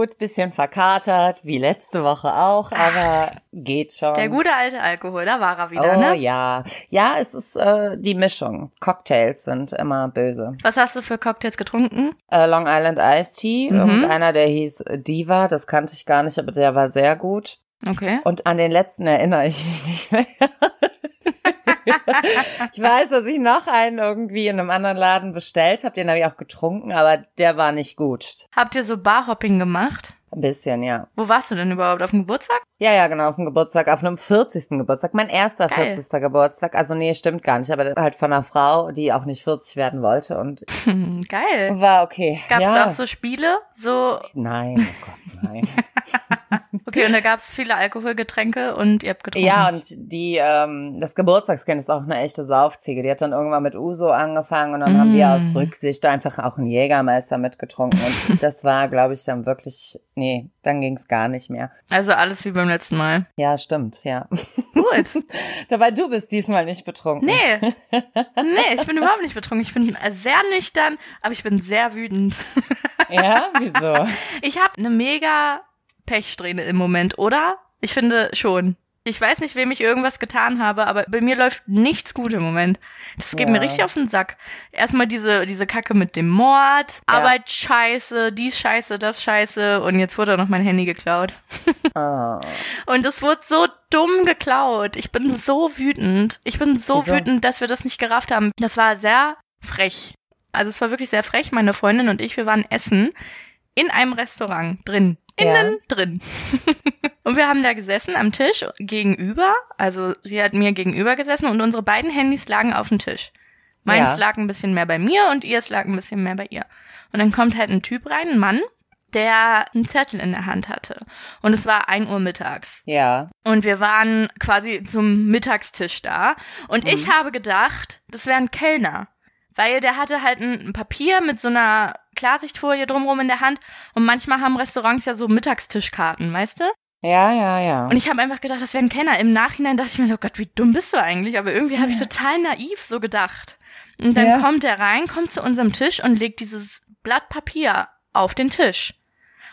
gut. Bisschen verkatert, wie letzte Woche auch, aber geht schon. Der gute alte Alkohol, da war er wieder, oh ne? ja. Ja, es ist äh, die Mischung. Cocktails sind immer böse. Was hast du für Cocktails getrunken? Äh, Long Island Iced Tea. Mhm. Irgendeiner, der hieß Diva, das kannte ich gar nicht, aber der war sehr gut. Okay. Und an den letzten erinnere ich mich nicht mehr. ich weiß, dass ich noch einen irgendwie in einem anderen Laden bestellt habe. Den habe ich auch getrunken, aber der war nicht gut. Habt ihr so Barhopping gemacht? Ein bisschen, ja. Wo warst du denn überhaupt? Auf dem Geburtstag? Ja, ja, genau, auf dem Geburtstag, auf einem 40. Geburtstag. Mein erster Geil. 40. Geburtstag. Also nee, stimmt gar nicht, aber halt von einer Frau, die auch nicht 40 werden wollte und Geil. war okay. Gab's ja. da auch so Spiele? So, Nein, oh Gott, nein. okay, und da gab's viele Alkoholgetränke und ihr habt getrunken. Ja, und die, ähm, das Geburtstagskind ist auch eine echte Saufziege. Die hat dann irgendwann mit Uso angefangen und dann haben wir Mm. aus Rücksicht einfach auch einen Jägermeister mitgetrunken. Und das war, glaube ich, dann wirklich, nee, dann ging's gar nicht mehr. Also alles wie beim letzten Mal. Ja, stimmt, ja. Gut. Dabei du bist diesmal nicht betrunken. Nee. Nee, ich bin überhaupt nicht betrunken. Ich bin sehr nüchtern, aber ich bin sehr wütend. Ja, wieso? Ich habe eine mega Pechsträhne im Moment, oder? Ich finde schon. Ich weiß nicht, wem ich irgendwas getan habe, aber bei mir läuft nichts gut im Moment. Das geht Ja. mir richtig auf den Sack. Erstmal diese, diese Kacke mit dem Mord, Ja. Arbeit scheiße, dies scheiße, das scheiße und jetzt wurde auch noch mein Handy geklaut. Oh. Und es wurde so dumm geklaut. Ich bin so wütend. Ich bin so Wieso? wütend, dass wir das nicht gerafft haben. Das war sehr frech. Also es war wirklich sehr frech. Meine Freundin und ich, wir waren essen in einem Restaurant drin. Ja. Innen drin. und wir haben da gesessen am Tisch gegenüber. Also sie hat mir gegenüber gesessen und unsere beiden Handys lagen auf dem Tisch. Meins Ja. lag ein bisschen mehr bei mir und ihrs lag ein bisschen mehr bei ihr. Und dann kommt halt ein Typ rein, ein Mann, der einen Zettel in der Hand hatte. Und es war ein Uhr mittags. Ja. Und wir waren quasi zum Mittagstisch da. Und ich Mhm. habe gedacht, das wäre ein Kellner. Weil der hatte halt ein Papier mit so einer Klarsichtfolie drumrum in der Hand. Und manchmal haben Restaurants ja so Mittagstischkarten, weißt du? Ja, ja, ja. Und ich habe einfach gedacht, das wäre ein Kellner. Im Nachhinein dachte ich mir so, Gott, wie dumm bist du eigentlich? Aber irgendwie habe ich total naiv so gedacht. Und dann Ja. kommt er rein, kommt zu unserem Tisch und legt dieses Blatt Papier auf den Tisch.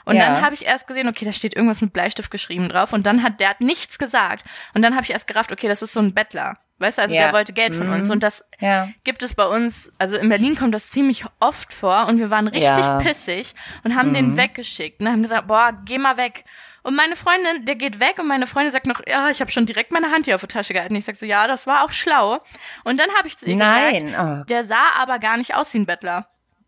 Und Ja. dann habe ich erst gesehen, okay, da steht irgendwas mit Bleistift geschrieben drauf. Und dann hat der hat nichts gesagt. Und dann habe ich erst gerafft, okay, das ist so ein Bettler. Weißt du, also Ja. der wollte Geld von Mhm. uns. Und das ja. gibt es bei uns, also in Berlin kommt das ziemlich oft vor und wir waren richtig Ja. pissig und haben den Mhm. weggeschickt und haben gesagt, boah, geh mal weg. Und meine Freundin, der geht weg und meine Freundin sagt noch, ja, ich habe schon direkt meine Hand hier auf die Tasche gehalten. Ich sag so, ja, das war auch schlau. Und dann habe ich zu ihr gesagt, Nein. Oh. der sah aber gar nicht aus wie ein Bettler.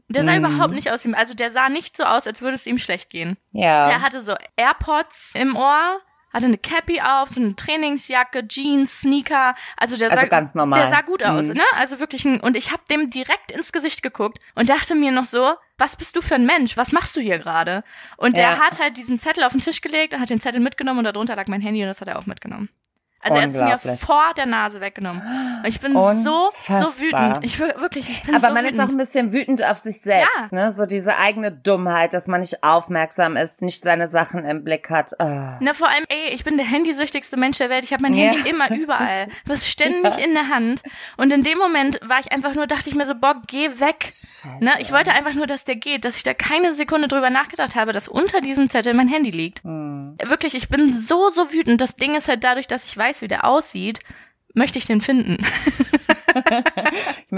Der sah Mhm. überhaupt nicht aus wie ein, also der sah nicht so aus, als würde es ihm schlecht gehen. Ja. Der hatte so AirPods im Ohr, hatte eine Cappy auf, so eine Trainingsjacke, Jeans, Sneaker. Also der Also sah ganz normal. Der sah gut aus, Mhm. ne? Also wirklich ein, und ich habe dem direkt ins Gesicht geguckt und dachte mir noch so, was bist du für ein Mensch? Was machst du hier gerade? Und der Ja. hat halt diesen Zettel auf den Tisch gelegt und hat den Zettel mitgenommen und darunter lag mein Handy und das hat er auch mitgenommen. Also er hat es mir vor der Nase weggenommen. Und ich bin so, so wütend. Ich wirklich, ich bin Aber so man wütend. ist auch ein bisschen wütend auf sich selbst, ne? So diese eigene Dummheit, dass man nicht aufmerksam ist, nicht seine Sachen im Blick hat. Ah. Na, vor allem, ey, ich bin der handysüchtigste Mensch der Welt. Ich habe mein Ja. Handy immer überall. Du hast ständig in der Hand. Und in dem Moment war ich einfach nur, dachte ich mir so, boah, geh weg. Scheiße. Ne? Ich wollte einfach nur, dass der geht, dass ich da keine Sekunde drüber nachgedacht habe, dass unter diesem Zettel mein Handy liegt. Hm. Wirklich, ich bin so, so wütend. Das Ding ist halt dadurch, dass ich weiß, wie der aussieht, möchte ich den finden.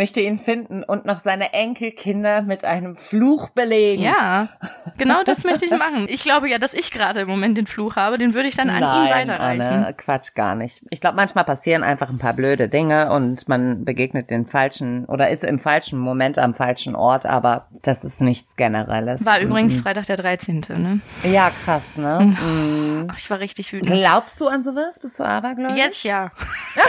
Ich möchte ihn finden und noch seine Enkelkinder mit einem Fluch belegen. Ja, genau das möchte ich machen. Ich glaube ja, dass ich gerade im Moment den Fluch habe, den würde ich dann an ihn Nein, weiterreichen. Anne, Quatsch, gar nicht. Ich glaube, manchmal passieren einfach ein paar blöde Dinge und man begegnet den falschen oder ist im falschen Moment am falschen Ort, aber das ist nichts Generelles. War übrigens Mhm. Freitag der 13., ne? Ja, krass, ne? Mhm. Ach, ich war richtig wütend. Glaubst du an sowas? Bist du abergläubisch? Jetzt ja.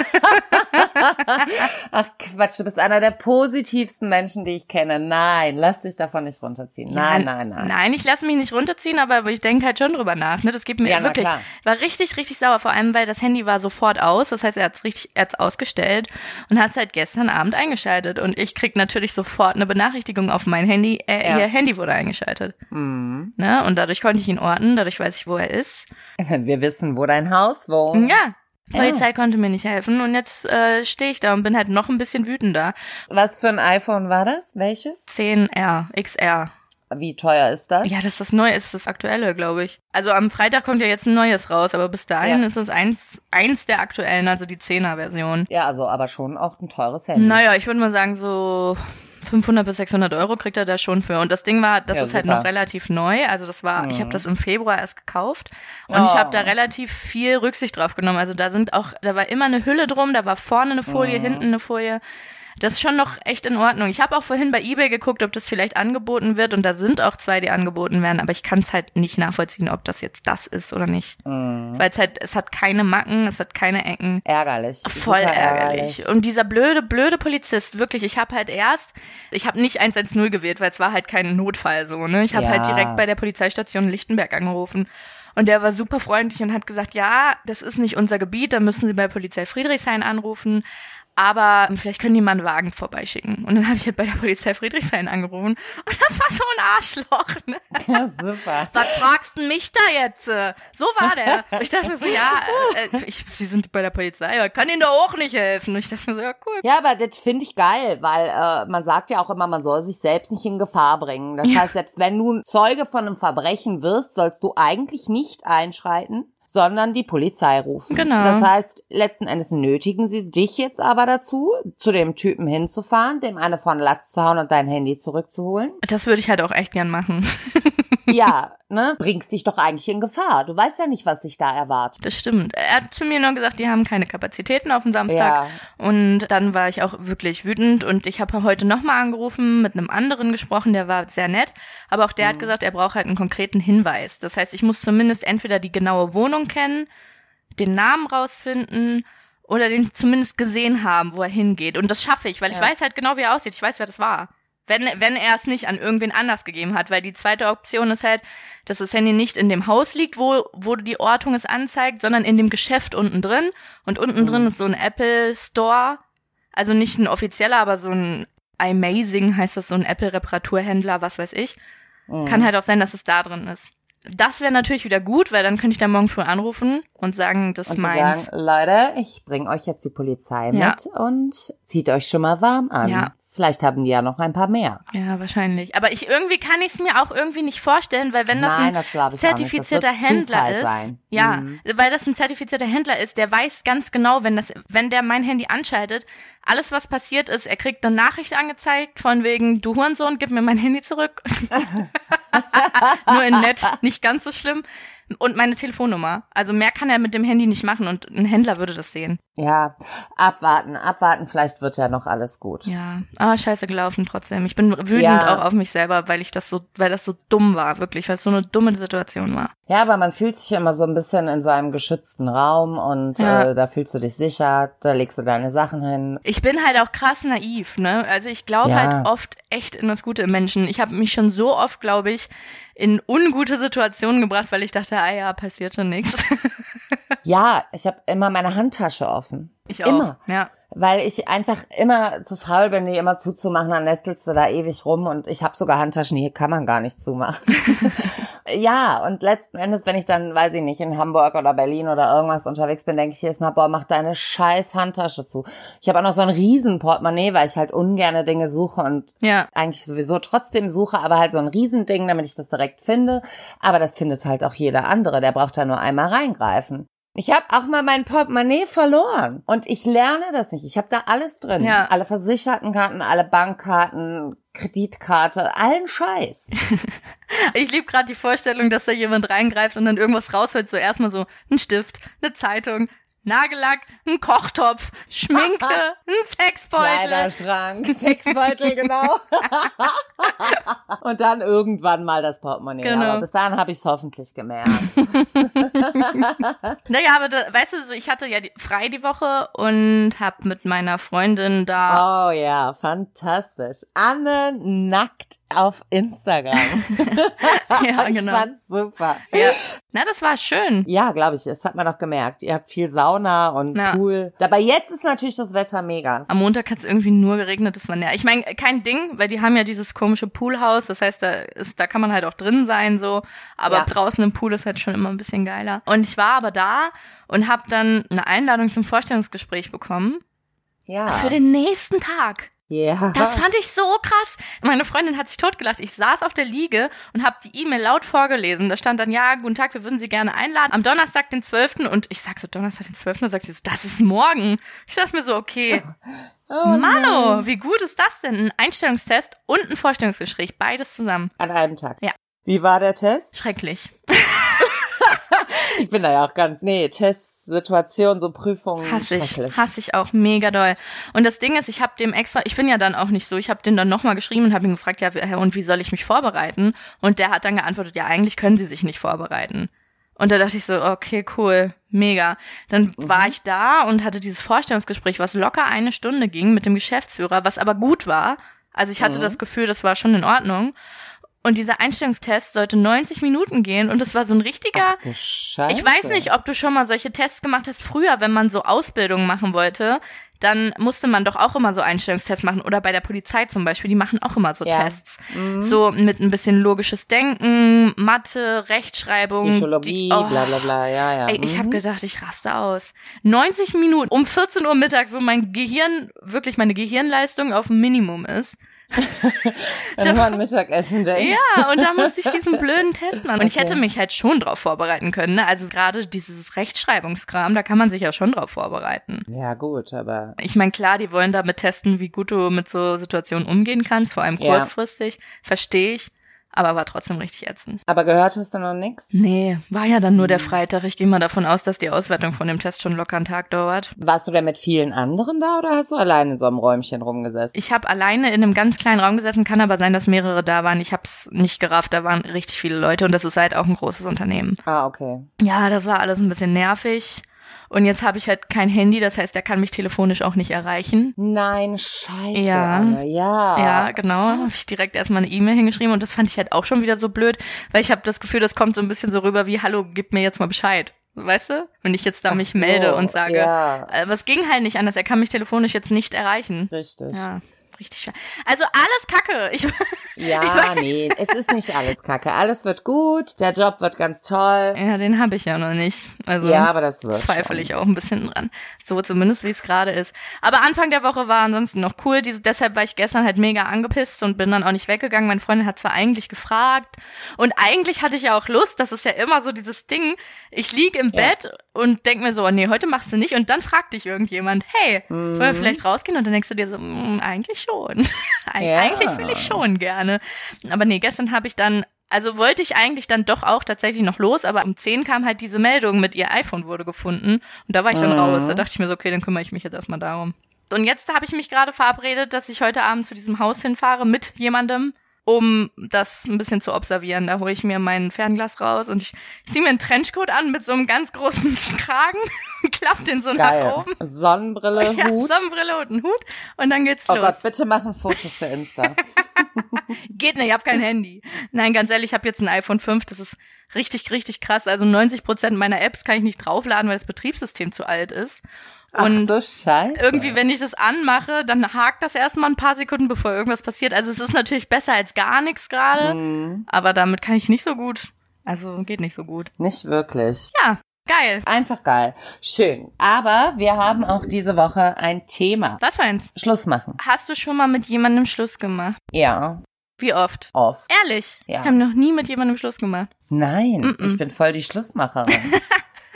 Ach Quatsch, du bist einer der positivsten Menschen, die ich kenne. Nein, lass dich davon nicht runterziehen. Nein, Ja, nein, nein. Nein, ich lasse mich nicht runterziehen, aber ich denke halt schon drüber nach. Ne? Das gibt mir Ja, wirklich. klar. War richtig, richtig sauer. Vor allem, weil das Handy war sofort aus. Das heißt, er hat's richtig, er hat's ausgestellt und hat seit gestern Abend eingeschaltet. Und ich krieg natürlich sofort eine Benachrichtigung auf mein Handy. Äh, Ja. Ihr Handy wurde eingeschaltet. Mhm. Ne? Und dadurch konnte ich ihn orten. Dadurch weiß ich, wo er ist. Wir wissen, wo dein Haus wohnt. Ja. Polizei konnte mir nicht helfen und jetzt äh, stehe ich da und bin halt noch ein bisschen wütender. Was für ein iPhone war das? Welches? 10R, XR. Wie teuer ist das? Ja, das ist das neue, ist das aktuelle, glaube ich. Also am Freitag kommt ja jetzt ein neues raus, aber bis dahin Ja. ist es eins, eins der aktuellen, also die 10er-Version. Ja, also aber schon auch ein teures Handy. Naja, ich würde mal sagen, so 500 bis 600 Euro kriegt er da schon für. Und das Ding war, das Ja, ist halt super. noch relativ neu. Also das war, ich Mhm. habe das im Februar erst gekauft und ich Oh. habe da relativ viel Rücksicht drauf genommen. Also da sind auch, da war immer eine Hülle drum, da war vorne eine Folie, Mhm. hinten eine Folie. Das ist schon noch echt in Ordnung. Ich habe auch vorhin bei eBay geguckt, ob das vielleicht angeboten wird und da sind auch zwei, die angeboten werden, aber ich kann es halt nicht nachvollziehen, ob das jetzt das ist oder nicht. Mhm. Weil es halt, es hat keine Macken, es hat keine Ecken. Ärgerlich. Voll Super ärgerlich. Und dieser blöde, blöde Polizist, wirklich, ich habe halt erst, ich habe nicht 110 gewählt, weil es war halt kein Notfall so, ne? Ich habe Ja. halt direkt bei der Polizeistation Lichtenberg angerufen. Und der war super freundlich und hat gesagt, ja, das ist nicht unser Gebiet, da müssen Sie bei Polizei Friedrichshain anrufen. Aber vielleicht können die mal einen Wagen vorbeischicken. Und dann habe ich halt bei der Polizei Friedrichshain angerufen. Und das war so ein Arschloch, ne? Ja, super. Was fragst du mich da jetzt? So war der. Ich dachte mir so, ja, äh, ich, Sie sind bei der Polizei, aber kann Ihnen da auch nicht helfen. Und ich dachte mir so, ja, cool. Ja, aber das finde ich geil, weil äh, man sagt ja auch immer, man soll sich selbst nicht in Gefahr bringen. Das Ja. heißt, selbst wenn du Zeuge von einem Verbrechen wirst, sollst du eigentlich nicht einschreiten, sondern die Polizei rufen. Genau. Das heißt, letzten Endes nötigen sie dich jetzt aber dazu, zu dem Typen hinzufahren, dem eine von Latz zu hauen und dein Handy zurückzuholen. Das würde ich halt auch echt gern machen. ja, ne? Bringst dich doch eigentlich in Gefahr. Du weißt ja nicht, was dich da erwartet. Das stimmt. Er hat zu mir nur gesagt, die haben keine Kapazitäten auf dem Samstag. Ja, Und dann war ich auch wirklich wütend und ich habe heute nochmal angerufen, mit einem anderen gesprochen, der war sehr nett, aber auch der hat Mhm. gesagt, er braucht halt einen konkreten Hinweis. Das heißt, ich muss zumindest entweder die genaue Wohnung kennen, den Namen rausfinden oder den zumindest gesehen haben, wo er hingeht. Und das schaffe ich, weil ich Ja. weiß halt genau, wie er aussieht. Ich weiß, wer das war. Wenn, wenn er es nicht an irgendwen anders gegeben hat, weil die zweite Option ist halt, dass das Handy nicht in dem Haus liegt, wo, wo die Ortung es anzeigt, sondern in dem Geschäft unten drin. Und unten Mhm. drin ist so ein Apple Store. Also nicht ein offizieller, aber so ein Amazing heißt das, so ein Apple-Reparaturhändler, was weiß ich. Mhm. Kann halt auch sein, dass es da drin ist. Das wäre natürlich wieder gut, weil dann könnte ich da morgen früh anrufen und sagen, das ist und meins. sagen, Leute, ich bringe euch jetzt die Polizei Ja. mit und zieht euch schon mal warm an. Ja. Vielleicht haben die ja noch ein paar mehr. Ja, wahrscheinlich. Aber ich irgendwie kann ich es mir auch irgendwie nicht vorstellen, weil wenn das Nein, ein das zertifizierter Händler Zufall ist, Sein. ja, Mhm. weil das ein zertifizierter Händler ist, der weiß ganz genau, wenn das, wenn der mein Handy anschaltet, alles was passiert ist, er kriegt eine Nachricht angezeigt von wegen, du Hurensohn, gib mir mein Handy zurück. Nur in nett, nicht ganz so schlimm. Und meine Telefonnummer. Also mehr kann er mit dem Handy nicht machen und ein Händler würde das sehen. Ja, abwarten, abwarten, vielleicht wird ja noch alles gut. Ja, aber scheiße gelaufen trotzdem. Ich bin wütend Ja. auch auf mich selber, weil ich das so, weil das so dumm war, wirklich, weil es so eine dumme Situation war. Ja, aber man fühlt sich immer so ein bisschen in seinem geschützten Raum und Ja. äh, da fühlst du dich sicher, da legst du deine Sachen hin. Ich bin halt auch krass naiv, ne? Also ich glaube Ja. halt oft echt in das Gute im Menschen. Ich habe mich schon so oft, glaube ich, in ungute Situationen gebracht, weil ich dachte, ah ja, passiert schon nichts. Ja, ich habe immer meine Handtasche offen. Ich auch. Immer. Ja. Weil ich einfach immer zu faul bin, die immer zuzumachen, dann nestelst du da ewig rum und ich habe sogar Handtaschen, die kann man gar nicht zumachen. ja, und letzten Endes, wenn ich dann, weiß ich nicht, in Hamburg oder Berlin oder irgendwas unterwegs bin, denke ich jedes Mal, boah, mach deine scheiß Handtasche zu. Ich habe auch noch so ein riesen Portemonnaie, weil ich halt ungerne Dinge suche und Ja. eigentlich sowieso trotzdem suche, aber halt so ein Riesending, damit ich das direkt finde. Aber das findet halt auch jeder andere, der braucht da nur einmal reingreifen. Ich habe auch mal mein Portemonnaie verloren und ich lerne das nicht. Ich habe da alles drin. Ja. Alle Versichertenkarten, alle Bankkarten, Kreditkarte, allen Scheiß. Ich liebe gerade die Vorstellung, dass da jemand reingreift und dann irgendwas rausholt. So erstmal so ein Stift, eine Zeitung, Nagellack, ein Kochtopf, Schminke, ein Sexbeutel. Kleiderschrank, Sexbeutel, genau. und dann irgendwann mal das Portemonnaie. Genau. Aber bis dahin habe ich es hoffentlich gemerkt. Naja, aber da, weißt du, so ich hatte ja die, frei die Woche und hab mit meiner Freundin da. Oh ja, fantastisch. Anne nackt auf Instagram. ja, ich genau. fand's super. Ja. Na, das war schön. Ja, glaube ich, das hat man doch gemerkt. Ihr habt viel Sauna und Ja. Pool. Dabei jetzt ist natürlich das Wetter mega. Am Montag hat es irgendwie nur geregnet, das war näher. Ich meine, kein Ding, weil die haben ja dieses komische Poolhaus. Das heißt, da ist, da kann man halt auch drin sein so. Aber Ja. draußen im Pool ist halt schon immer ein bisschen geiler. Und ich war aber da und habe dann eine Einladung zum Vorstellungsgespräch bekommen Ja. für den nächsten Tag. Ja. Das fand ich so krass. Meine Freundin hat sich totgelacht. Ich saß auf der Liege und habe die E-Mail laut vorgelesen. Da stand dann, ja, guten Tag, wir würden Sie gerne einladen. Am Donnerstag, den 12. Und ich sag so, Donnerstag, den 12. Und sagt sie so, das ist morgen. Ich dachte mir so, okay, oh, Mano, nein. wie gut ist das denn? Ein Einstellungstest und ein Vorstellungsgespräch, beides zusammen. An einem Tag. Ja. Wie war der Test? Schrecklich. Ich bin da ja auch ganz, nee, Tests, Situation, so Prüfungen. Hasse ich, hasse ich auch mega doll. Und das Ding ist, ich habe dem extra, ich bin ja dann auch nicht so, ich habe den dann nochmal geschrieben und habe ihn gefragt, ja, und wie soll ich mich vorbereiten? Und der hat dann geantwortet, ja, eigentlich können sie sich nicht vorbereiten. Und da dachte ich so, okay, cool, mega. Dann Mhm. war ich da und hatte dieses Vorstellungsgespräch, was locker eine Stunde ging mit dem Geschäftsführer, was aber gut war. Also ich hatte Mhm. das Gefühl, das war schon in Ordnung. Und dieser Einstellungstest sollte 90 Minuten gehen und es war so ein richtiger, Ach, Scheiße. ich weiß nicht, ob du schon mal solche Tests gemacht hast. Früher, wenn man so Ausbildungen machen wollte, dann musste man doch auch immer so Einstellungstests machen. Oder bei der Polizei zum Beispiel, die machen auch immer so Ja. Tests. Mhm. So mit ein bisschen logisches Denken, Mathe, Rechtschreibung. Psychologie, die- oh, bla bla bla, ja, ja. Ey, ich habe Mhm. gedacht, ich raste aus. 90 Minuten um 14 Uhr mittags, wo mein Gehirn, wirklich meine Gehirnleistung auf dem Minimum ist. Wenn man Mittagessen denkt. Ja, und da musste ich diesen blöden Test machen. Und ich Okay. hätte mich halt schon drauf vorbereiten können. Ne? Also gerade dieses Rechtschreibungskram, da kann man sich ja schon drauf vorbereiten. Ja, gut, aber Ich meine, klar, die wollen damit testen, wie gut du mit so Situationen umgehen kannst, vor allem Ja. kurzfristig. Verstehe ich. Aber war trotzdem richtig ätzend. aber gehört hast du noch nix? Nee, war ja dann nur der Hm. Freitag. Ich gehe mal davon aus, dass die Auswertung von dem Test schon locker einen Tag dauert. Warst du denn mit vielen anderen da oder hast du allein in so einem Räumchen rumgesessen? Ich habe alleine in einem ganz kleinen Raum gesessen, kann aber sein, dass mehrere da waren. Ich habe es nicht gerafft, da waren richtig viele Leute und das ist halt auch ein großes Unternehmen. Ah, okay. Ja, das war alles ein bisschen nervig. Und jetzt habe ich halt kein Handy, das heißt, er kann mich telefonisch auch nicht erreichen. Nein, scheiße. Ja. Anne. Ja. Ja, genau. Habe ich direkt erstmal eine E-Mail hingeschrieben und das fand ich halt auch schon wieder so blöd, weil ich habe das Gefühl, das kommt so ein bisschen so rüber wie, hallo, gib mir jetzt mal Bescheid. Weißt du? Wenn ich jetzt da Ach mich so, melde und sage, Ja, aber es ging halt nicht anders, er kann mich telefonisch jetzt nicht erreichen. richtig. Ja, richtig schwer. Also alles Kacke. Ich, Ja, nee, es ist nicht alles kacke. Alles wird gut, der Job wird ganz toll. ja, den habe ich ja noch nicht. Also ja, aber das wird. zweifle ich auch ein bisschen dran. So zumindest, wie es gerade ist. Aber Anfang der Woche war ansonsten noch cool. Diese, deshalb war ich gestern halt mega angepisst und bin dann auch nicht weggegangen. Meine Freundin hat zwar eigentlich gefragt und eigentlich hatte ich ja auch Lust. Das ist ja immer so dieses Ding. Ich lieg im Ja. Bett und denk mir so, nee, heute machst du nicht. Und dann fragt dich irgendjemand, hey, wollen wir Mhm. vielleicht rausgehen? Und dann denkst du dir so, "Mm, eigentlich schon. Eig Ja. Eigentlich will ich schon gerne. Aber nee, gestern habe ich dann also wollte ich eigentlich dann doch auch tatsächlich noch los, aber um 10 kam halt diese Meldung mit ihr iPhone wurde gefunden und da war ich dann Mhm. raus. Da dachte ich mir so, okay, dann kümmere ich mich jetzt erstmal darum. Und jetzt habe ich mich gerade verabredet, dass ich heute Abend zu diesem Haus hinfahre mit jemandem, um das ein bisschen zu observieren. Da hole ich mir mein Fernglas raus und ich ziehe mir einen Trenchcoat an mit so einem ganz großen Kragen und klapp den so nach Geil. oben. Sonnenbrille, Ja, Hut. Sonnenbrille und einen Hut und dann geht's Oh los. Gott, bitte mach ein Foto für Insta. Geht nicht, ich habe kein Handy. Nein, ganz ehrlich, ich habe jetzt ein iPhone 5, das ist richtig, richtig krass. Also 90 Prozent meiner Apps kann ich nicht draufladen, weil das Betriebssystem zu alt ist. Ach Und du Scheiße. irgendwie, wenn ich das anmache, dann hakt das erstmal ein paar Sekunden, bevor irgendwas passiert. Also es ist natürlich besser als gar nichts gerade, Mhm. aber damit kann ich nicht so gut. Also geht nicht so gut. Nicht wirklich. Ja, geil. Einfach geil. Schön. Aber wir haben auch diese Woche ein Thema. Was für eins? Schluss machen. Hast du schon mal mit jemandem Schluss gemacht? Ja, Wie oft? oft. Ehrlich? Ja. Wir haben noch nie mit jemandem Schluss gemacht. Nein, Mm-mm. ich bin voll die Schlussmacherin.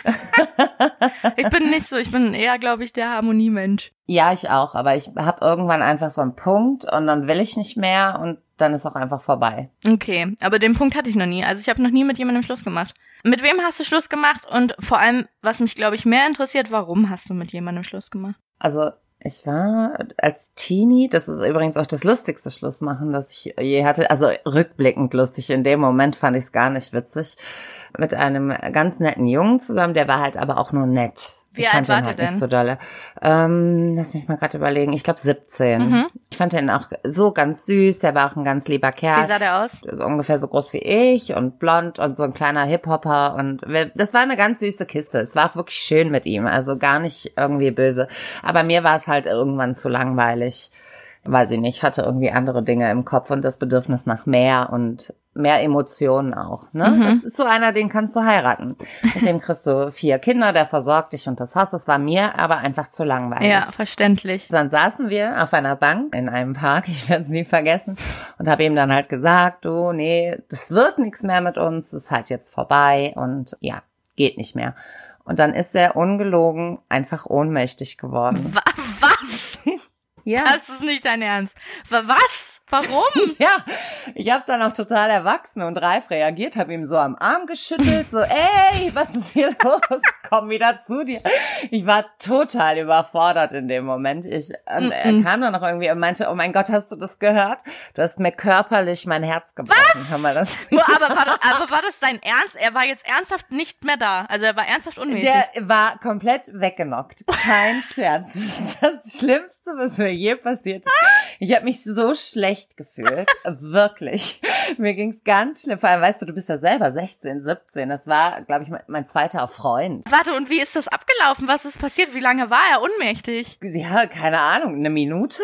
Ich bin nicht so, ich bin eher, glaube ich, der Harmoniemensch. ja, ich auch, aber ich habe irgendwann einfach so einen Punkt und dann will ich nicht mehr und dann ist auch einfach vorbei. Okay, aber den Punkt hatte ich noch nie. Also ich habe noch nie mit jemandem Schluss gemacht. Mit wem hast du Schluss gemacht? Und vor allem, was mich, glaube ich, mehr interessiert, warum hast du mit jemandem Schluss gemacht? Also ich war als Teenie, das ist übrigens auch das lustigste Schlussmachen, das ich je hatte, also rückblickend lustig, in dem Moment fand ich es gar nicht witzig, mit einem ganz netten Jungen zusammen, der war halt aber auch nur nett. Wie ich alt fand wart ihr halt denn? nicht so dolle. Ähm, lass mich mal gerade überlegen, ich glaube 17. Mhm. Ich fand ihn auch so ganz süß, der war auch ein ganz lieber Wie Kerl. sah der aus? ungefähr so groß wie ich und blond und so ein kleiner Hip-Hopper und das war eine ganz süße Kiste. Es war auch wirklich schön mit ihm, also gar nicht irgendwie böse. Aber mir war es halt irgendwann zu langweilig. Weiß ich nicht, hatte irgendwie andere Dinge im Kopf und das Bedürfnis nach mehr und mehr Emotionen auch. Ne? Mhm. Das ist so einer, den kannst du heiraten. Mit dem kriegst du vier Kinder, der versorgt dich und das Haus. Das war mir aber einfach zu langweilig. Ja, verständlich. Dann saßen wir auf einer Bank in einem Park, ich werde es nie vergessen, und habe ihm dann halt gesagt, du, nee, das wird nichts mehr mit uns, ist halt jetzt vorbei und ja, geht nicht mehr. Und dann ist er ungelogen einfach ohnmächtig geworden. Wa was? Ja. Das ist nicht dein Ernst. Wa was? Warum? Ja, ich habe dann auch total erwachsen und reif reagiert, habe ihm so am Arm geschüttelt, so, ey, was ist hier los? Komm wieder zu dir. Ich war total überfordert in dem Moment. Ich, und er Mm-mm. kam dann noch irgendwie und meinte, oh mein Gott, hast du das gehört? Du hast mir körperlich mein Herz gebrochen. Hör mal das. Aber, war das, aber war das dein Ernst? Er war jetzt ernsthaft nicht mehr da. Also er war ernsthaft unmäßig. Der war komplett weggenockt. Kein Scherz. Das ist das Schlimmste, was mir je passiert ist. Ich habe mich so schlecht gefühlt. Wirklich. Mir ging's ganz schlimm. Vor allem, weißt du, du bist ja selber 16, 17. Das war, glaube ich, mein, mein zweiter Freund. Warte, und wie ist das abgelaufen? Was ist passiert? Wie lange war er ohnmächtig? Ja, keine Ahnung. Eine Minute?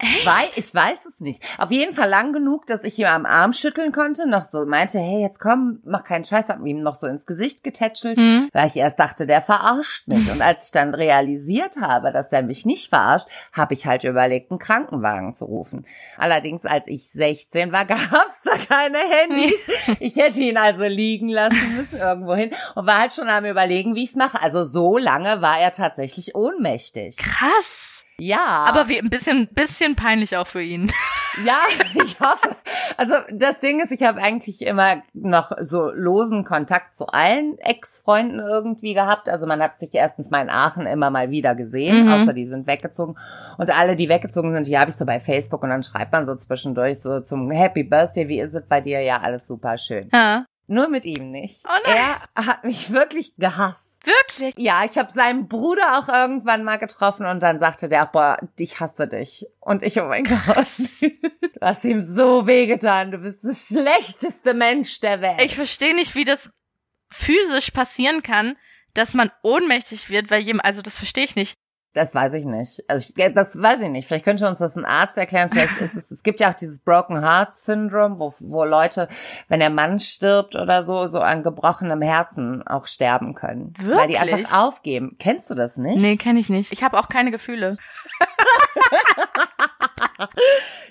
Zwei? Ich weiß es nicht. Auf jeden Fall lang genug, dass ich ihm am Arm schütteln konnte, noch so meinte, hey, jetzt komm, mach keinen Scheiß, hab ihm noch so ins Gesicht getätschelt, Hm? weil ich erst dachte, der verarscht mich. Und als ich dann realisiert habe, dass der mich nicht verarscht, habe ich halt überlegt, einen Krankenwagen zu rufen. Allerdings, als ich 16 war, gab's da keine Handys. Ich hätte ihn also liegen lassen müssen irgendwo hin und war halt schon am überlegen, wie ich's mache. Also so lange war er tatsächlich ohnmächtig. Krass. Ja. Aber wie, ein bisschen, bisschen peinlich auch für ihn. Ja, ich hoffe. Also das Ding ist, ich habe eigentlich immer noch so losen Kontakt zu allen Ex-Freunden irgendwie gehabt. Also man hat sich erstens mal in Aachen immer mal wieder gesehen, Mhm. außer die sind weggezogen. Und alle, die weggezogen sind, die habe ich so bei Facebook und dann schreibt man so zwischendurch so zum Happy Birthday, wie ist es bei dir? Ja, alles super schön. Ja. Nur mit ihm nicht. Oh nein. Er hat mich wirklich gehasst. Wirklich? Ja, ich habe seinen Bruder auch irgendwann mal getroffen und dann sagte der, boah, ich hasse dich. Und ich, oh mein Gott, du hast ihm so wehgetan, du bist das schlechteste Mensch der Welt. Ich verstehe nicht, wie das physisch passieren kann, dass man ohnmächtig wird, weil jemand, also das verstehe ich nicht. Das weiß ich nicht. Also ich, das weiß ich nicht. Vielleicht könnte uns das ein Arzt erklären. Vielleicht ist es, es gibt ja auch dieses Broken Heart Syndrome, wo, wo Leute, wenn der Mann stirbt oder so, so an gebrochenem Herzen auch sterben können. Weil die Wirklich? einfach aufgeben. Kennst du das nicht? Nee, kenne ich nicht. Ich habe auch keine Gefühle.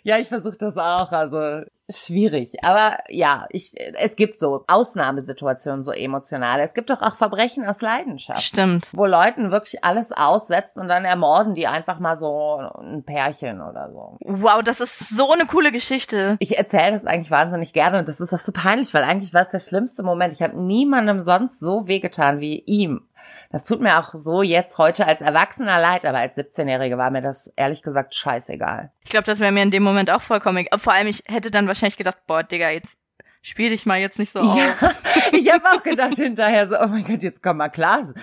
Ja, ich versuche das auch. Also schwierig. Aber ja, ich, es gibt so Ausnahmesituationen, so emotionale. Es gibt doch auch Verbrechen aus Leidenschaft. Stimmt. Wo Leuten wirklich alles aussetzt und dann ermorden die einfach mal so ein Pärchen oder so. Wow, das ist so eine coole Geschichte. Ich erzähle das eigentlich wahnsinnig gerne und das ist auch so peinlich, weil eigentlich war es der schlimmste Moment. Ich habe niemandem sonst so wehgetan wie ihm. Das tut mir auch so jetzt heute als Erwachsener leid, aber als 17-Jährige war mir das ehrlich gesagt scheißegal. Ich glaube, das wäre mir in dem Moment auch vollkommen egal. Vor allem, ich hätte dann wahrscheinlich gedacht, boah, Digga, jetzt spiel dich mal jetzt nicht so auf. Ja, ich habe auch gedacht hinterher so, oh mein Gott, jetzt komm mal klar.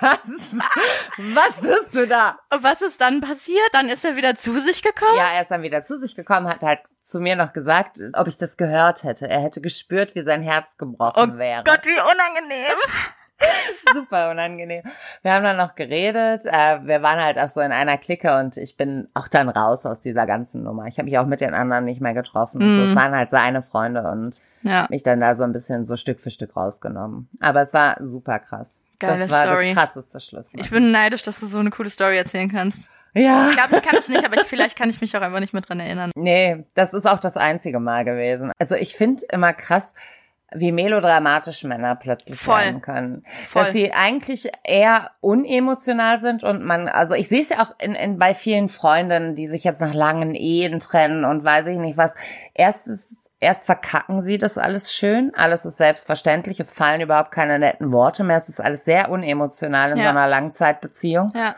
Was? Was tust du da? Und was ist dann passiert? Dann ist er wieder zu sich gekommen? Ja, er ist dann wieder zu sich gekommen, hat halt zu mir noch gesagt, ob ich das gehört hätte. Er hätte gespürt, wie sein Herz gebrochen Oh wäre. Gott, wie unangenehm. Super unangenehm. Wir haben dann noch geredet. Äh, wir waren halt auch so in einer Clique und ich bin auch dann raus aus dieser ganzen Nummer. Ich habe mich auch mit den anderen nicht mehr getroffen. und So, Mhm. es waren halt seine Freunde und Ja, mich dann da so ein bisschen so Stück für Stück rausgenommen. Aber es war super krass. geile das war Story. das krasseste Schluss. Ich bin neidisch, dass du so eine coole Story erzählen kannst. ja. Ich glaube, ich kann es nicht, aber ich, vielleicht kann ich mich auch einfach nicht mehr dran erinnern. Nee, das ist auch das einzige Mal gewesen. Also ich finde immer krass, wie melodramatisch Männer plötzlich Voll. werden können. Voll. Dass sie eigentlich eher unemotional sind und man, also ich sehe es ja auch in, in bei vielen Freundinnen, die sich jetzt nach langen Ehen trennen und weiß ich nicht was. Erstens, erst verkacken sie das alles schön, alles ist selbstverständlich, es fallen überhaupt keine netten Worte mehr, es ist alles sehr unemotional in Ja. so einer Langzeitbeziehung. Ja.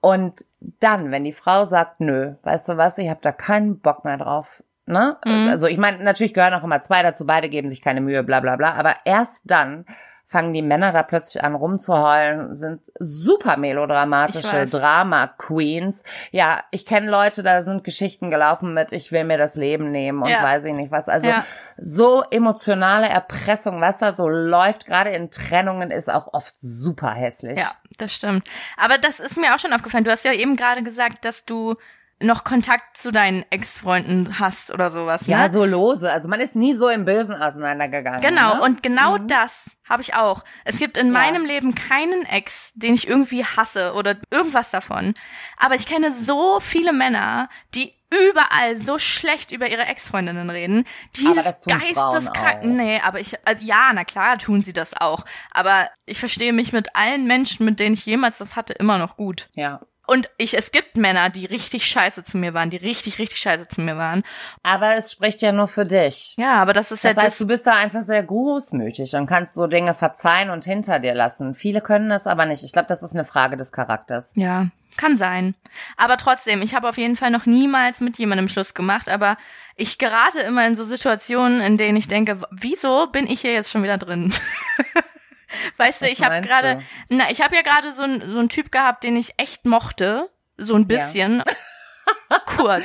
Und dann, wenn die Frau sagt, nö, weißt du was, ich habe da keinen Bock mehr drauf. Ne? Mhm. Also ich meine, natürlich gehören auch immer zwei dazu, beide geben sich keine Mühe, bla bla bla. Aber erst dann fangen die Männer da plötzlich an rumzuheulen, sind super melodramatische. Drama-Queens. Ja, ich kenne Leute, da sind Geschichten gelaufen mit, ich will mir das Leben nehmen und Ja. weiß ich nicht was. Also Ja. so emotionale Erpressung, was da so läuft, gerade in Trennungen, ist auch oft super hässlich. Ja, das stimmt. Aber das ist mir auch schon aufgefallen. Du hast ja eben gerade gesagt, dass du noch Kontakt zu deinen Ex-Freunden hast oder sowas. Ja, ne? so lose. Also man ist nie so im Bösen auseinandergegangen. Genau, ne? und genau Mhm. das habe ich auch. Es gibt in Ja. meinem Leben keinen Ex, den ich irgendwie hasse oder irgendwas davon. Aber ich kenne so viele Männer, die überall so schlecht über ihre Ex-Freundinnen reden. Das Dieses tun Frauen geisteskrank. auch. Nee, aber ich, also ja, na klar tun sie das auch. Aber ich verstehe mich mit allen Menschen, mit denen ich jemals was hatte, immer noch gut. Ja. Und ich, es gibt Männer, die richtig scheiße zu mir waren, die richtig, richtig scheiße zu mir waren. Aber es spricht ja nur für dich. Ja, aber das ist Das ja heißt, du bist da einfach sehr großmütig und kannst so Dinge verzeihen und hinter dir lassen. Viele können das aber nicht. Ich glaube, das ist eine Frage des Charakters. Ja, kann sein. Aber trotzdem, ich habe auf jeden Fall noch niemals mit jemandem Schluss gemacht, aber ich gerate immer in so Situationen, in denen ich denke, wieso bin ich hier jetzt schon wieder drin? weißt du, Was ich habe gerade, na, ich habe ja gerade so, ein, so einen Typ gehabt, den ich echt mochte, so ein bisschen. Kurz.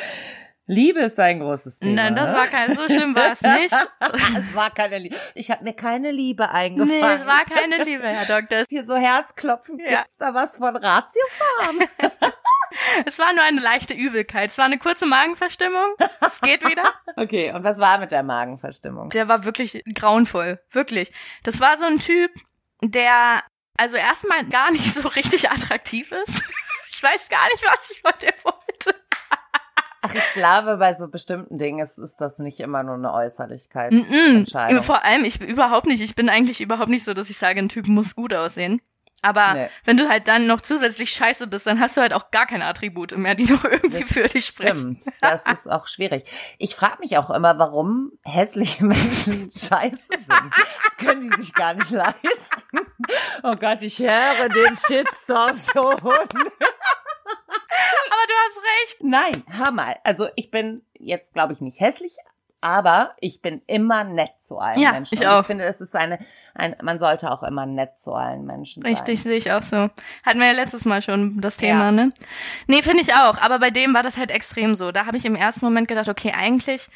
Liebe ist ein großes Thema. Nein, das ne? war kein, so schlimm war es nicht. es war keine Liebe. Ich habe mir keine Liebe eingefallen. Nee, es war keine Liebe, Herr Doktor. Hier so Herzklopfen. Ja. Gibt's da was von Ratiofarm? Es war nur eine leichte Übelkeit. Es war eine kurze Magenverstimmung. Es geht wieder. okay, und was war mit der Magenverstimmung? Der war wirklich grauenvoll. Wirklich. Das war so ein Typ, der also erstmal gar nicht so richtig attraktiv ist. Ich weiß gar nicht, was ich von dem wollte. Ach, ich glaube, bei so bestimmten Dingen ist, ist das nicht immer nur eine Äußerlichkeit. Mm. -mm. Vor allem, ich bin überhaupt nicht, ich bin eigentlich überhaupt nicht so, dass ich sage, ein Typ muss gut aussehen. Aber Nee. wenn du halt dann noch zusätzlich scheiße bist, dann hast du halt auch gar keine Attribute mehr, die noch irgendwie Das für dich sprechen. Stimmt, das ist auch schwierig. Ich frage mich auch immer, warum hässliche Menschen scheiße sind. Das können die sich gar nicht leisten. Oh Gott, ich höre den Shitstorm schon. Aber du hast recht. Nein, hör mal. Also ich bin jetzt, glaube ich, nicht hässlich, aber ich bin immer nett zu allen Ja, Menschen. ich auch. Ich finde, es ist eine, ein, man sollte auch immer nett zu allen Menschen sein. Richtig, sehe ich auch so. Hatten wir ja letztes Mal schon das Thema, Ja. ne? Nee, finde ich auch. Aber bei dem war das halt extrem so. Da habe ich im ersten Moment gedacht, okay, eigentlich,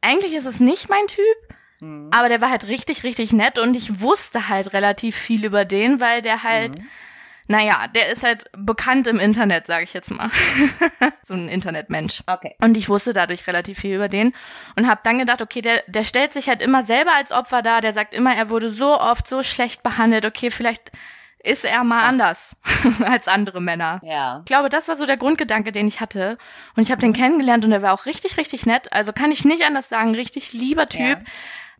eigentlich ist es nicht mein Typ, Mhm. aber der war halt richtig, richtig nett und ich wusste halt relativ viel über den, weil der halt, Mhm. Naja, der ist halt bekannt im Internet, sage ich jetzt mal. so ein Internetmensch. Okay. Und ich wusste dadurch relativ viel über den und habe dann gedacht, okay, der, der stellt sich halt immer selber als Opfer dar, der sagt immer, er wurde so oft so schlecht behandelt, okay, vielleicht ist er mal Ach. anders als andere Männer. Ja. Ich glaube, das war so der Grundgedanke, den ich hatte. Und ich habe den kennengelernt und er war auch richtig, richtig nett. Also kann ich nicht anders sagen, richtig lieber Typ. Ja.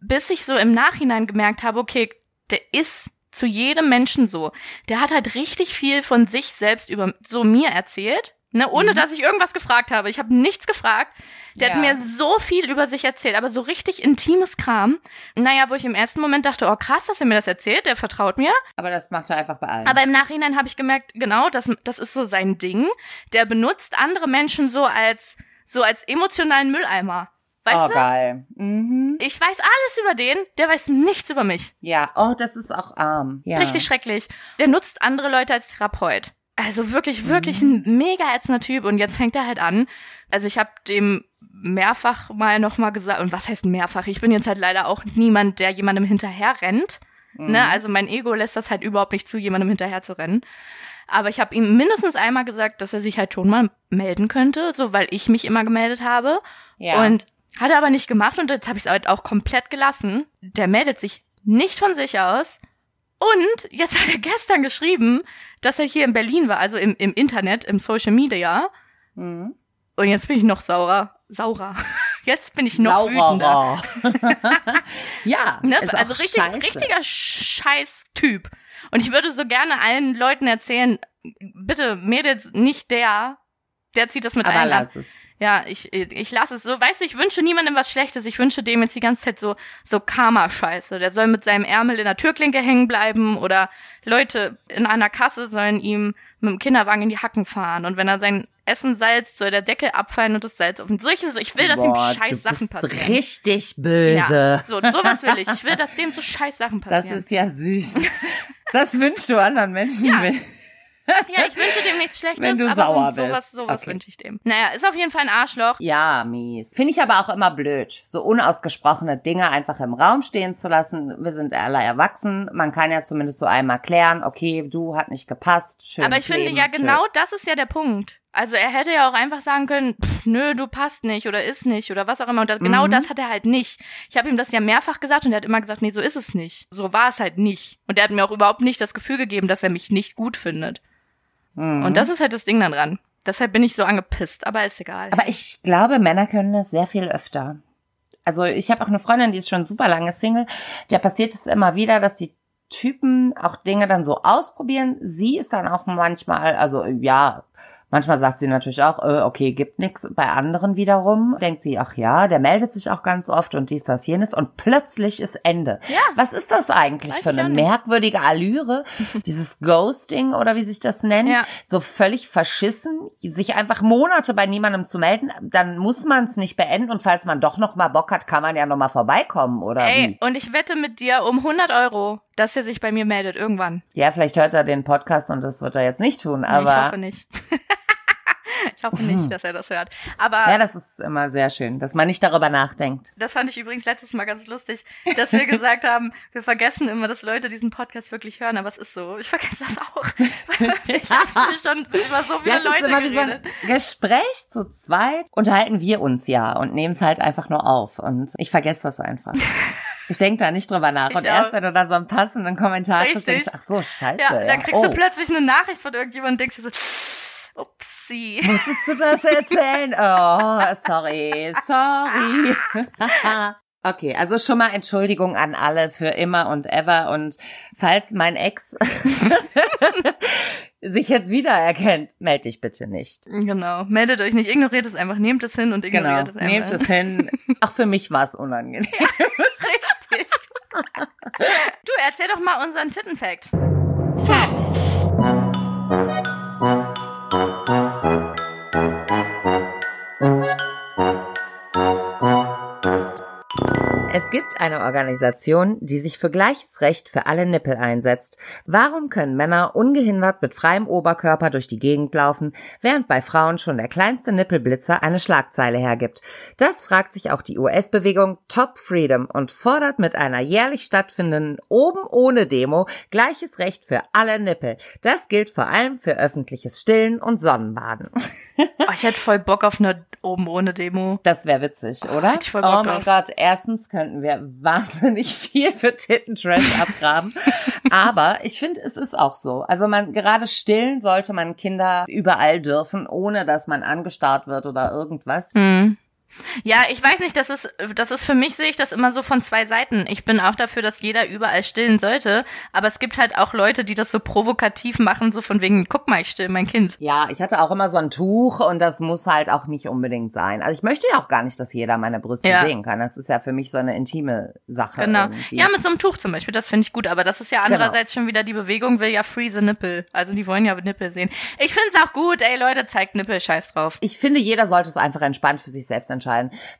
Bis ich so im Nachhinein gemerkt habe, okay, der ist zu jedem Menschen so. Der hat halt richtig viel von sich selbst über so mir erzählt. Ne, ohne Mhm. dass ich irgendwas gefragt habe. Ich habe nichts gefragt. Der Ja. hat mir so viel über sich erzählt, aber so richtig intimes Kram. Naja, wo ich im ersten Moment dachte, oh krass, dass er mir das erzählt, der vertraut mir. Aber das macht er einfach bei allen. Aber im Nachhinein habe ich gemerkt, genau, das, das ist so sein Ding. Der benutzt andere Menschen so als, so als emotionalen Mülleimer. Weißt oh, du? geil. Mhm. Ich weiß alles über den, der weiß nichts über mich. Ja, oh, das ist auch arm. Ja. Richtig schrecklich. Der nutzt andere Leute als Therapeut. Also wirklich, wirklich Mhm. ein mega ätzender Typ. Und jetzt fängt er halt an. Also ich habe dem mehrfach mal nochmal gesagt, und was heißt mehrfach? Ich bin jetzt halt leider auch niemand, der jemandem hinterher rennt. Mhm. Ne? Also mein Ego lässt das halt überhaupt nicht zu, jemandem hinterher zu rennen. Aber ich habe ihm mindestens einmal gesagt, dass er sich halt schon mal melden könnte, so weil ich mich immer gemeldet habe. ja. Und hat er aber nicht gemacht und jetzt habe ich es halt auch komplett gelassen. Der meldet sich nicht von sich aus. Und jetzt hat er gestern geschrieben, dass er hier in Berlin war, also im, im Internet, im Social Media. mhm. Und jetzt bin ich noch saurer. Saurer. Jetzt bin ich noch wütender. Laurer. ja, Ne? Also richtig, scheiße. richtiger Scheiß-Typ. Und ich würde so gerne allen Leuten erzählen, bitte Mädels, nicht der, der zieht das mit Aber allen an. lass es. Ja, ich, ich lasse es so. Weißt du, ich wünsche niemandem was Schlechtes. Ich wünsche dem jetzt die ganze Zeit so, so Karma-Scheiße. Der soll mit seinem Ärmel in der Türklinke hängen bleiben oder Leute in einer Kasse sollen ihm mit dem Kinderwagen in die Hacken fahren. Und wenn er sein Essen salzt, soll der Deckel abfallen und das Salz auf. Und solche, so, ich will, dass ihm Boah, scheiß du Sachen passieren. richtig böse. So, sowas will ich. Ich will, dass dem so scheiß Sachen Das passieren. ist ja süß. Das wünschst du anderen Menschen. Ja. Will. Ja, ich wünsche dem nichts Schlechtes, Wenn du aber sauer so, sowas, sowas Okay. wünsche ich dem. Naja, ist auf jeden Fall ein Arschloch. Ja, mies. Finde ich aber auch immer blöd, so unausgesprochene Dinge einfach im Raum stehen zu lassen. Wir sind alle erwachsen. Man kann ja zumindest so einmal klären, okay, du hat nicht gepasst. Schön Aber ich finde ja genau das ist ja der Punkt. Also er hätte ja auch einfach sagen können, pff, nö, du passt nicht oder ist nicht oder was auch immer. Und das, genau Mhm. das hat er halt nicht. Ich habe ihm das ja mehrfach gesagt und er hat immer gesagt, nee, so ist es nicht. So war es halt nicht. Und er hat mir auch überhaupt nicht das Gefühl gegeben, dass er mich nicht gut findet. Mhm. Und das ist halt das Ding dann dran. Deshalb bin ich so angepisst, aber ist egal. Aber ich glaube, Männer können das sehr viel öfter. Also ich habe auch eine Freundin, die ist schon super lange Single. Der passiert es immer wieder, dass die Typen auch Dinge dann so ausprobieren. Sie ist dann auch manchmal, also ja, manchmal sagt sie natürlich auch, äh, okay, gibt nix. Bei anderen wiederum denkt sie, ach ja, der meldet sich auch ganz oft und dies, das, jenes und plötzlich ist Ende. ja, Was ist das eigentlich Weiß für eine merkwürdige Allüre? Dieses Ghosting oder wie sich das nennt? Ja. So völlig verschissen, sich einfach Monate bei niemandem zu melden, dann muss man es nicht beenden und falls man doch noch mal Bock hat, kann man ja noch mal vorbeikommen oder ey, wie? und ich wette mit dir um 100 Euro, dass er sich bei mir meldet irgendwann. Ja, vielleicht hört er den Podcast und das wird er jetzt nicht tun, Nee, aber ich hoffe nicht. ich hoffe nicht, dass er das hört. Aber ja, das ist immer sehr schön, dass man nicht darüber nachdenkt. Das fand ich übrigens letztes Mal ganz lustig, dass wir gesagt haben, wir vergessen immer, dass Leute diesen Podcast wirklich hören, aber es ist so. Ich vergesse das auch. ich habe schon über so viele Ja, es ist Leute immer wie so ein geredet. Gespräch zu zweit, unterhalten wir uns ja und nehmen es halt einfach nur auf. Und ich vergesse das einfach. Ich denke da nicht drüber nach. Ich und erst auch. wenn du dann so einen passenden Kommentar kriegst, denkst ach so, scheiße. Ja, ja. dann kriegst oh. du plötzlich eine Nachricht von irgendjemandem und denkst dir so, upsie. Musstest du das erzählen? Oh, sorry, sorry. Okay, also schon mal Entschuldigung an alle für immer und ever. Und falls mein Ex sich jetzt wiedererkennt, melde dich bitte nicht. Genau. Meldet euch nicht, ignoriert es einfach, nehmt es hin und Genau, ignoriert es einfach. nehmt es hin. Auch für mich war es unangenehm. Richtig. du, erzähl doch mal unseren Tittenfact. Es gibt eine Organisation, die sich für gleiches Recht für alle Nippel einsetzt. Warum können Männer ungehindert mit freiem Oberkörper durch die Gegend laufen, während bei Frauen schon der kleinste Nippelblitzer eine Schlagzeile hergibt? Das fragt sich auch die US-Bewegung Top Freedom und fordert mit einer jährlich stattfindenden Oben ohne Demo gleiches Recht für alle Nippel. Das gilt vor allem für öffentliches Stillen und Sonnenbaden. Oh, ich hätte voll Bock auf eine oben ohne Demo. Das wäre witzig, oder? hätte ich voll Bock oh mein. Gott, erstens könnten wir wahnsinnig viel für Tittentrash abgraben. Aber ich finde, es ist auch so. Also man, gerade stillen sollte man Kinder überall dürfen, ohne dass man angestarrt wird oder irgendwas. Hm. Ja, ich weiß nicht, das ist, das ist für mich sehe ich das immer so von zwei Seiten. Ich bin auch dafür, dass jeder überall stillen sollte, aber es gibt halt auch Leute, die das so provokativ machen, so von wegen, guck mal, ich still mein Kind. Ja, ich hatte auch immer so ein Tuch und das muss halt auch nicht unbedingt sein. Also ich möchte ja auch gar nicht, dass jeder meine Brüste Ja. sehen kann. Das ist ja für mich so eine intime Sache. Genau. irgendwie. Ja, mit so einem Tuch zum Beispiel, das finde ich gut, aber das ist ja andererseits schon wieder, die Bewegung will ja free the nipple. Also die wollen ja Nippel sehen. Ich finde es auch gut, ey Leute, zeigt Nippel, scheiß drauf. Ich finde, jeder sollte es einfach entspannt für sich selbst entscheiden.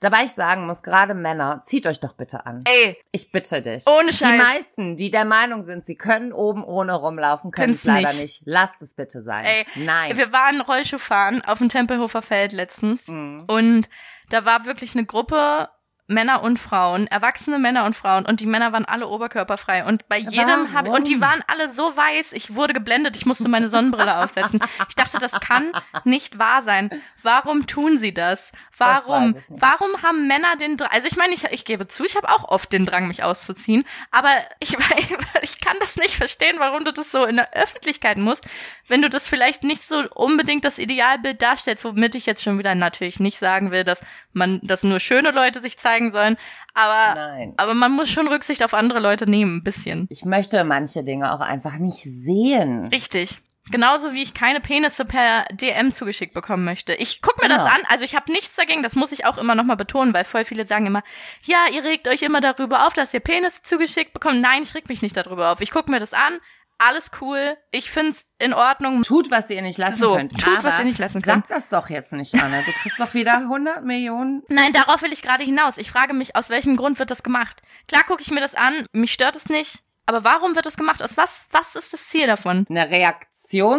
Dabei ich sagen muss, gerade Männer, zieht euch doch bitte an. Ey, Ich bitte dich. Ohne Die Scheiß. meisten, die der Meinung sind, sie können oben ohne rumlaufen, können es leider nicht. nicht. Lasst es bitte sein. Ey, Nein. wir waren Rollschuh fahren auf dem Tempelhofer Feld letztens. Mhm. Und da war wirklich eine Gruppe Männer und Frauen, erwachsene Männer und Frauen und die Männer waren alle oberkörperfrei und bei jedem habe und die waren alle so weiß, ich wurde geblendet, ich musste meine Sonnenbrille aufsetzen. Ich dachte, das kann nicht wahr sein. Warum tun sie das? Warum? nicht. Warum haben Männer den Drang? Also ich meine, ich, ich gebe zu, ich habe auch oft den Drang, mich auszuziehen, aber ich, ich kann das nicht verstehen, warum du das so in der Öffentlichkeit musst, wenn du das vielleicht nicht so unbedingt das Idealbild darstellst, womit ich jetzt schon wieder natürlich nicht sagen will, dass man, dass nur schöne Leute sich zeigen sollen, aber, Nein. aber man muss schon Rücksicht auf andere Leute nehmen, ein bisschen. Ich möchte manche Dinge auch einfach nicht sehen. Richtig. Genauso wie ich keine Penisse per DM zugeschickt bekommen möchte. Ich guck mir Genau. das an, also ich habe nichts dagegen, das muss ich auch immer nochmal betonen, weil voll viele sagen immer, ja, ihr regt euch immer darüber auf, dass ihr Penisse zugeschickt bekommt. Nein, ich reg mich nicht darüber auf. Ich guck mir das an, alles cool, ich find's in Ordnung. Tut, was ihr nicht lassen So, könnt. tut, Aber was ihr nicht lassen könnt. Sag das doch jetzt nicht, Anne. Du kriegst doch wieder 100 Millionen. Nein, darauf will ich gerade hinaus. Ich frage mich, aus welchem Grund wird das gemacht? Klar gucke ich mir das an, mich stört es nicht, aber warum wird das gemacht? Aus was, was ist das Ziel davon? Eine Reaktion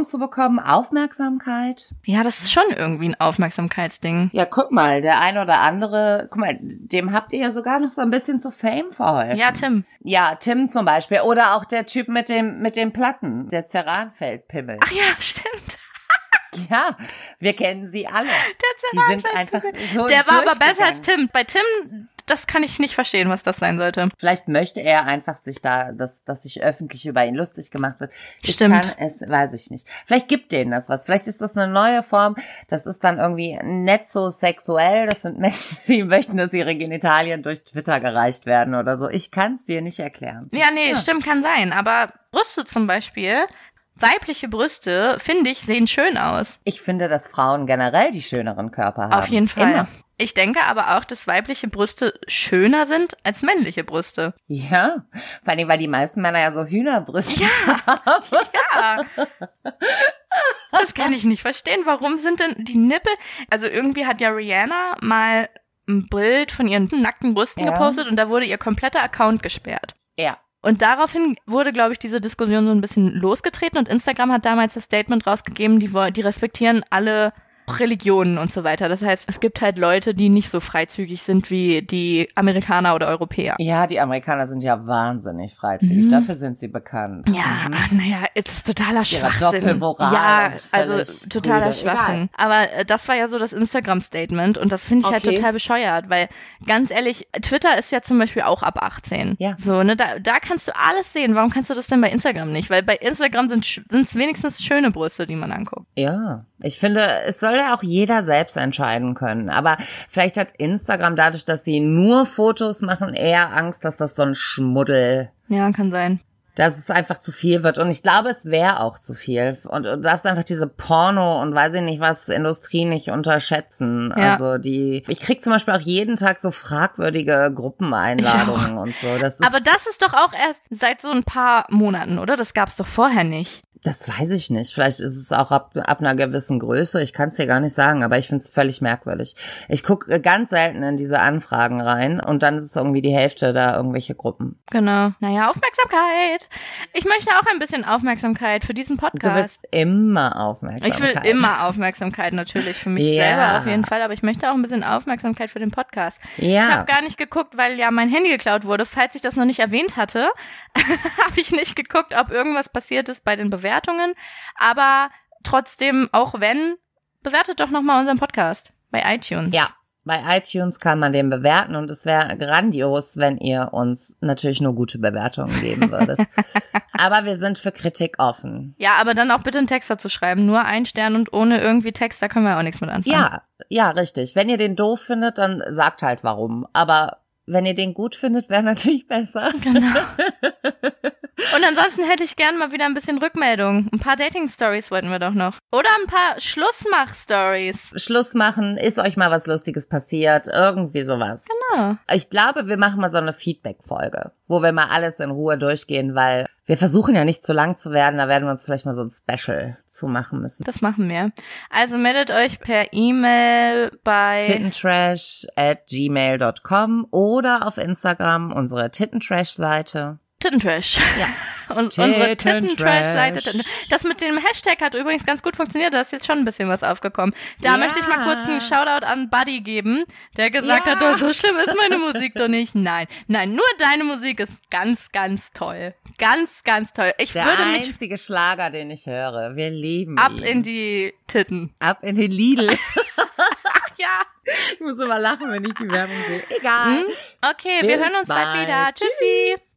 zu bekommen, Aufmerksamkeit. Ja, das ist schon irgendwie ein Aufmerksamkeitsding. Ja, guck mal, der ein oder andere, guck mal, dem habt ihr ja sogar noch so ein bisschen zu Fame verholfen. Ja, Tim. Ja, Tim zum Beispiel. Oder auch der Typ mit dem, mit den Platten, der Ceranfeldpimmel. Ach ja, stimmt. Ja, wir kennen sie alle. Der Die sind einfach so Der war aber besser als. Tim. Bei Tim, das kann ich nicht verstehen, was das sein sollte. Vielleicht möchte er einfach sich da, dass, dass sich öffentlich über ihn lustig gemacht wird. Ich Stimmt. kann es, weiß ich nicht. Vielleicht gibt denen das was. Vielleicht ist das eine neue Form. Das ist dann irgendwie nicht so sexuell. Das sind Menschen, die möchten, dass ihre Genitalien durch Twitter gereicht werden oder so. Ich kann es dir nicht erklären. Ja, nee, Ja. stimmt, kann sein. Aber Brüste zum Beispiel, weibliche Brüste, finde ich, sehen schön aus. Ich finde, dass Frauen generell die schöneren Körper haben. Auf jeden Fall. Immer. Ich denke aber auch, dass weibliche Brüste schöner sind als männliche Brüste. Ja, vor allem, weil die meisten Männer ja so Hühnerbrüste haben. Ja. Das kann ich nicht verstehen. Warum sind denn die Nippel? Also irgendwie hat ja Rihanna mal ein Bild von ihren nackten Brüsten Ja. gepostet und da wurde ihr kompletter Account gesperrt. Ja. Und daraufhin wurde, glaube ich, diese Diskussion so ein bisschen losgetreten und Instagram hat damals das Statement rausgegeben, die, die respektieren alle Religionen und so weiter. Das heißt, es gibt halt Leute, die nicht so freizügig sind wie die Amerikaner oder Europäer. Ja, die Amerikaner sind ja wahnsinnig freizügig. Mhm. Dafür sind sie bekannt. Ja, Mhm. naja, es ist totaler Schwachsinn. Ja, also totaler prüde. Schwachsinn. Aber äh, das war ja so das Instagram-Statement und das finde ich halt Okay. total bescheuert, weil ganz ehrlich, Twitter ist ja zum Beispiel auch ab 18. Ja. So, ne, da, da kannst du alles sehen. Warum kannst du das denn bei Instagram nicht? Weil bei Instagram sind es wenigstens schöne Brüste, die man anguckt. Ja, ich finde, es soll ja auch jeder selbst entscheiden können. Aber vielleicht hat Instagram dadurch, dass sie nur Fotos machen, eher Angst, dass das so ein Schmuddel, Ja, kann sein. dass es einfach zu viel wird. Und ich glaube, es wäre auch zu viel. Und du darfst einfach diese Porno und weiß ich nicht was Industrie nicht unterschätzen. Ja. Also die, ich krieg zum Beispiel auch jeden Tag so fragwürdige Gruppeneinladungen und so. Das Aber das ist doch auch erst seit so ein paar Monaten, oder? Das gab's doch vorher nicht. Das weiß ich nicht. Vielleicht ist es auch ab, ab einer gewissen Größe. Ich kann es dir gar nicht sagen, aber ich finde es völlig merkwürdig. Ich gucke ganz selten in diese Anfragen rein und dann ist es irgendwie die Hälfte da irgendwelche Gruppen. Genau. Naja, Aufmerksamkeit. Ich möchte auch ein bisschen Aufmerksamkeit für diesen Du Podcast. willst immer Aufmerksamkeit. Ich will immer Aufmerksamkeit natürlich für mich Ja. selber auf jeden Fall, aber ich möchte auch ein bisschen Aufmerksamkeit für den Podcast. Ich Ja. habe gar nicht geguckt, weil ja mein Handy geklaut wurde. Falls ich das noch nicht erwähnt hatte, habe ich nicht geguckt, ob irgendwas passiert ist bei den Bewertungen. Aber trotzdem, auch wenn, bewertet doch nochmal unseren Podcast bei iTunes. ja. Bei iTunes kann man den bewerten und es wäre grandios, wenn ihr uns natürlich nur gute Bewertungen geben würdet. aber wir sind für Kritik offen. Ja, aber dann auch bitte einen Text dazu schreiben. Nur ein Stern und ohne irgendwie Text, da können wir auch nichts mit anfangen. Ja, ja, richtig. Wenn ihr den doof findet, dann sagt halt warum. Aber wenn ihr den gut findet, wäre natürlich besser. Genau. Und ansonsten hätte ich gern mal wieder ein bisschen Rückmeldung. Ein paar Dating-Stories wollten wir doch noch. Oder ein paar Schlussmach-Stories. Schluss machen, ist euch mal was Lustiges passiert, irgendwie sowas. Genau. Ich glaube, wir machen mal so eine Feedback-Folge, wo wir mal alles in Ruhe durchgehen, weil wir versuchen ja nicht zu lang zu werden, da werden wir uns vielleicht mal so ein Special zu machen müssen. Das machen wir. Also meldet euch per E-Mail bei Tittentrash at gmail.com oder auf Instagram unsere Tittentrash-Seite. Tittentrash. Ja. Und unsere Tittentrash. Tittentrash-Seite. Das mit dem Hashtag hat übrigens ganz gut funktioniert. Da ist jetzt schon ein bisschen was aufgekommen. Da Ja. möchte ich mal kurz einen Shoutout an Buddy geben, der gesagt Ja. hat, oh, so schlimm ist meine Musik doch nicht. Nein, nein, nur deine Musik ist ganz, ganz toll. Ganz, ganz toll. Ich Der würde mich einzige Schlager, den ich höre. Wir lieben ab ihn. in die Titten. ab in den Lidl. Ach ja. ich muss immer lachen, wenn ich die Werbung sehe. Egal. Hm? Okay, wir Bis hören uns bald bald. wieder. Tschüssi.